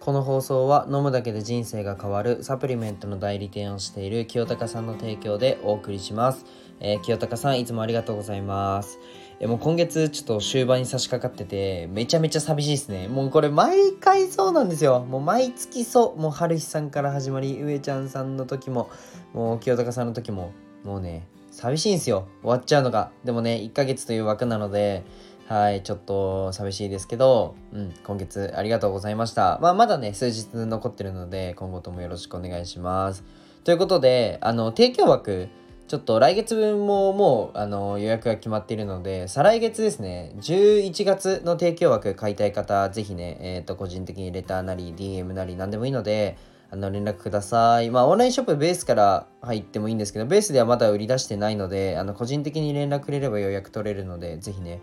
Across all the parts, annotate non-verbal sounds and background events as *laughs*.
この放送は飲むだけで人生が変わるサプリメントの代理店をしている清高さんの提供でお送りします、えー、清高さんいつもありがとうございます。えもう今月ちょっと終盤に差し掛かっててめちゃめちゃ寂しいですね。もうこれ毎回そうなんですよ。もう毎月そう。もう春日さんから始まり上ちゃんさんの時ももう清高さんの時ももうね寂しいんですよ。終わっちゃうのが。でもね1ヶ月という枠なのではい、ちょっと寂しいですけど、うん、今月ありがとうございました。まあ、まだね、数日残ってるので、今後ともよろしくお願いします。ということで、あの、提供枠、ちょっと来月分ももうあの予約が決まっているので、再来月ですね、11月の提供枠買いたい方、ぜひね、えっ、ー、と、個人的にレターなり、DM なり、何でもいいので、あの、連絡ください。まあ、オンラインショップベースから入ってもいいんですけど、ベースではまだ売り出してないので、あの、個人的に連絡くれれば予約取れるので、ぜひね、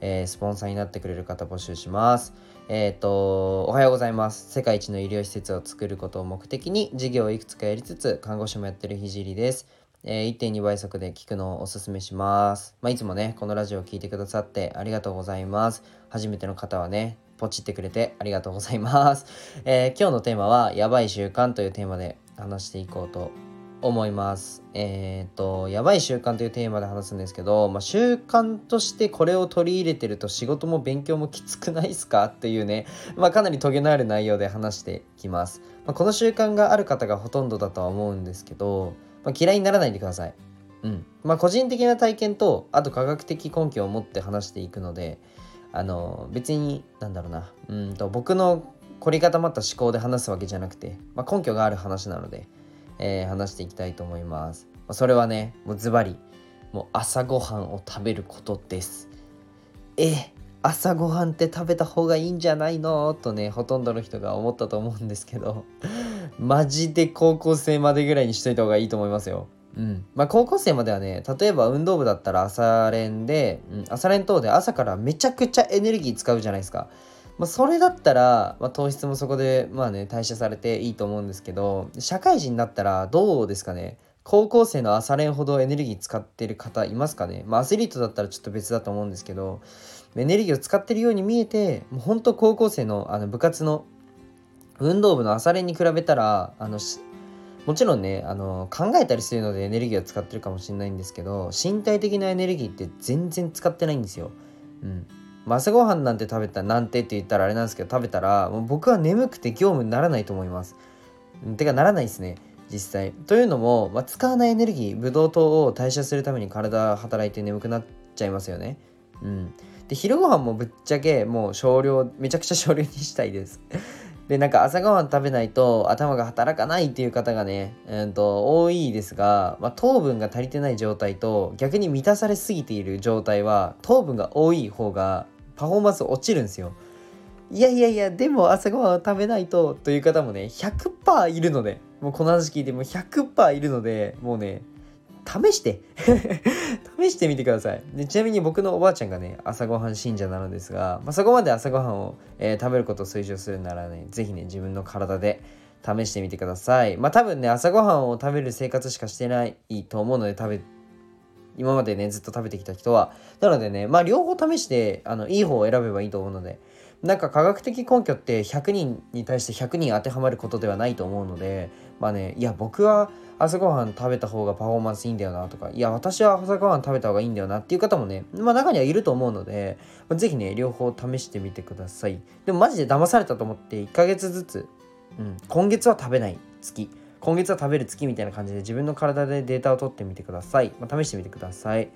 えー、スポンサーになってくれる方募集します。えっ、ー、と、おはようございます。世界一の医療施設を作ることを目的に事業をいくつかやりつつ、看護師もやってるひじりです。えー、1.2倍速で聞くのをおすすめします。まあ、いつもね、このラジオを聴いてくださってありがとうございます。初めての方はね、ポチってくれてありがとうございます。えー、今日のテーマは、やばい習慣というテーマで話していこうと思います。えっ、ー、と、やばい習慣というテーマで話すんですけど、まあ、習慣としてこれを取り入れてると仕事も勉強もきつくないですか？っていうね、まあ、かなりトゲのある内容で話してきます。まあ、この習慣がある方がほとんどだとは思うんですけど、ま嫌いにならないでください。うん。まあ、個人的な体験と、あと科学的根拠を持って話していくので、あの、別に、なんだろうな、うんと、僕の凝り固まった思考で話すわけじゃなくて、ま根拠がある話なので、えー、話していきたいと思います。それはね、もうズバリ、もう朝ごはんを食べることです。え、朝ごはんって食べた方がいいんじゃないの？とね、ほとんどの人が思ったと思うんですけど、マジで高校生までぐらいにしといた方がいいと思いますよ。うん。まあ高校生まではね、例えば運動部だったら朝練で、うん、朝練等で朝からめちゃくちゃエネルギー使うじゃないですか。まあ、それだったら、まあ、糖質もそこでまあね代謝されていいと思うんですけど社会人になったらどうですかね？高校生の朝練ほどエネルギー使ってる方いますかね？まあアスリートだったらちょっと別だと思うんですけどエネルギーを使ってるように見えてもうほんと高校生のあの部活の運動部の朝練に比べたらあのもちろんねあの考えたりするのでエネルギーを使ってるかもしれないんですけど身体的なエネルギーって全然使ってないんですよ。うん、朝ごはんなんて食べたなんてって言ったらあれなんですけど食べたらもう僕は眠くて業務にならないと思います。てかならないですね実際。というのも、まあ、使わないエネルギーブドウ糖を代謝するために体働いて眠くなっちゃいますよね。うん。で昼ごはんもぶっちゃけもう少量めちゃくちゃ少量にしたいです。*laughs* でなんか朝ごはん食べないと頭が働かないっていう方がね、うんと多いですが、まあ、糖分が足りてない状態と逆に満たされすぎている状態は糖分が多い方がパフォーマンス落ちるんですよ。いやいやいや、でも朝ごはんを食べないとという方もね、100%いるので、もうこの話聞いても100%いるので、もうね、試して *laughs* 試してみてくださいで。ちなみに僕のおばあちゃんがね、朝ごはん信者なのですが、まあ、そこまで朝ごはんを、えー、食べることを推奨するならね、是非ね、自分の体で試してみてください。まあ多分ね、朝ごはんを食べる生活しかしてないと思うので、食べ今までね、ずっと食べてきた人は。なのでね、まあ両方試して、あの、いい方を選べばいいと思うので、なんか科学的根拠って100人に対して100人当てはまることではないと思うので、まあね、いや、僕は朝ごはん食べた方がパフォーマンスいいんだよなとか、いや、私は朝ごはん食べた方がいいんだよなっていう方もね、まあ中にはいると思うので、ぜひね、両方試してみてください。でもマジで騙されたと思って1ヶ月ずつ、うん、今月は食べない月。今月は食べる月みたいな感じで自分の体でデータを取ってみてください。まあ、試してみてください。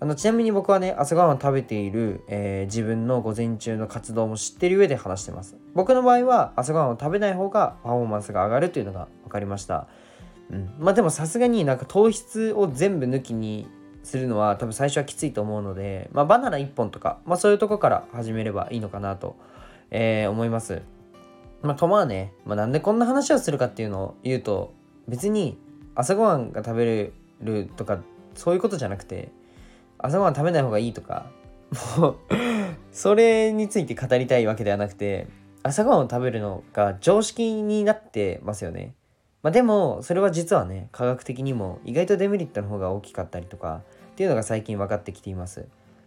あのちなみに僕はね、朝ごはん食べている、えー、自分の午前中の活動も知ってる上で話してます。僕の場合は朝ごはんを食べない方がパフォーマンスが上がるというのが分かりました。うん、まあでもさすがになんか糖質を全部抜きにするのは多分最初はきついと思うので、まあ、バナナ1本とか、まあ、そういうとこから始めればいいのかなと、えー、思います。まあ、とまあね、まあ、なんでこんな話をするかっていうのを言うと、別に朝ごはんが食べれるとか、そういうことじゃなくて、朝ごはん食べない方がいいとか、もう *laughs* それについて語りたいわけではなくて、朝ごはんを食べるのが常識になってますよね。まあ、でも、それは実はね、科学的にも意外とデメリットの方が大きかったりとか、っていうのが最近分かってきています。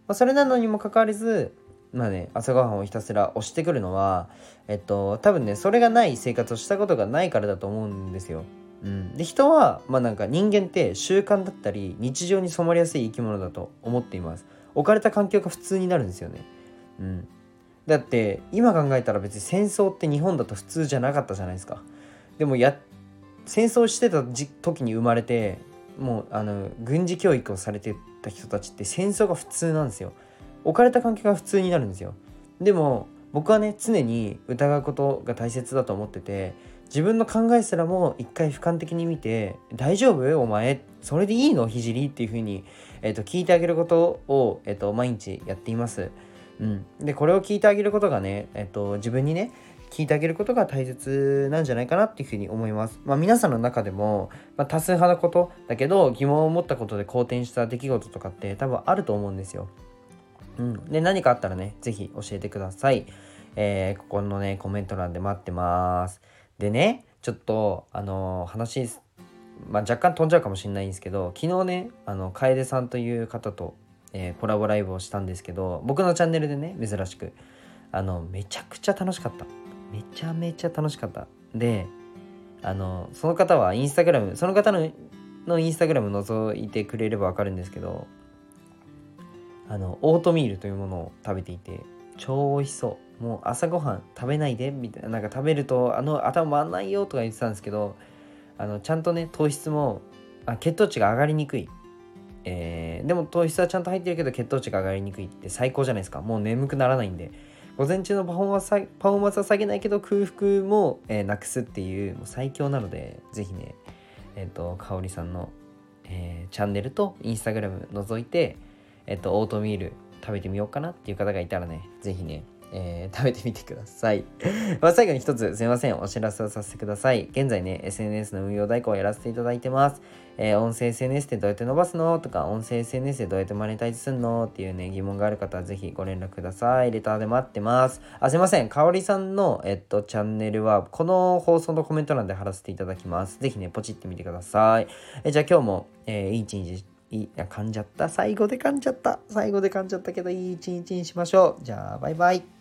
まあ、それなのにもかかわらず、まあね朝ごはんをひたすら押してくるのはえっと多分ねそれがない生活をしたことがないからだと思うんですよ。うん、で人はまあなんか人間って習慣だったり日常に染まりやすい生き物だと思っています。置かれた環境が普通になるんですよね。うん、だって今考えたら別に戦争って日本だと普通じゃなかったじゃないですか。でもや戦争してた時に生まれてもうあの軍事教育をされてた人たちって戦争が普通なんですよ。置かれた環境が普通になるんですよ。でも僕はね常に疑うことが大切だと思ってて自分の考えすらも一回俯瞰的に見て「大丈夫？お前それでいいの？聖っていうふうに、えーと、聞いてあげることを、えーと、毎日やっています。うん、でこれを聞いてあげることがね、えーと、自分にね聞いてあげることが大切なんじゃないかなっていうふうに思います。まあ皆さんの中でも、まあ、多数派なことだけど疑問を持ったことで好転した出来事とかって多分あると思うんですよ。うん。で、何かあったらね、是非教えてください。えー、ここのね、コメント欄で待ってます。でね、ちょっと、あのー、話、まあ、若干飛んじゃうかもしれないんですけど、昨日ね、あの、楓さんという方と、えー、コラボライブをしたんですけど、僕のチャンネルでね、珍しく、あの、めちゃくちゃ楽しかった。めちゃめちゃ楽しかった。で、あの、その方はインスタグラム、その方ののインスタグラム覗いてくれればわかるんですけど、あのオートミールというものを食べていて超美味しそう。もう朝ごはん食べないでみたいな。なんか食べるとあの頭回んないよとか言ってたんですけどあのちゃんとね糖質もあ血糖値が上がりにくい、えー、でも糖質はちゃんと入ってるけど血糖値が上がりにくいって最高じゃないですか。もう眠くならないんで。午前中のパフォーマンスパフォーマンスは下げないけど空腹も、えー、なくすっていうもう最強なので是非ねえっ、ー、と香里さんの、えー、チャンネルとインスタグラム覗いてえっと、オートミール食べてみようかなっていう方がいたらね、是非ね、えー、*laughs* 食べてみてください。*laughs* まあ最後に一つすいません、お知らせをさせてください。現在ね、SNS の運用代行をやらせていただいてます。えー、音声 SNS ってどうやって伸ばすのとか、音声 SNS でどうやってマネタイズすんのっていうね、疑問がある方はぜひご連絡ください。レターで待ってます。あ、すいません。かおりさんの、えっと、チャンネルは、この放送のコメント欄で貼らせていただきます。ぜひね、ポチってみてください。えじゃあ今日も、えー、いい一日いいや噛んじゃった。最後で噛んじゃった。最後で噛んじゃったけどいい一日にしましょう。じゃあバイバイ。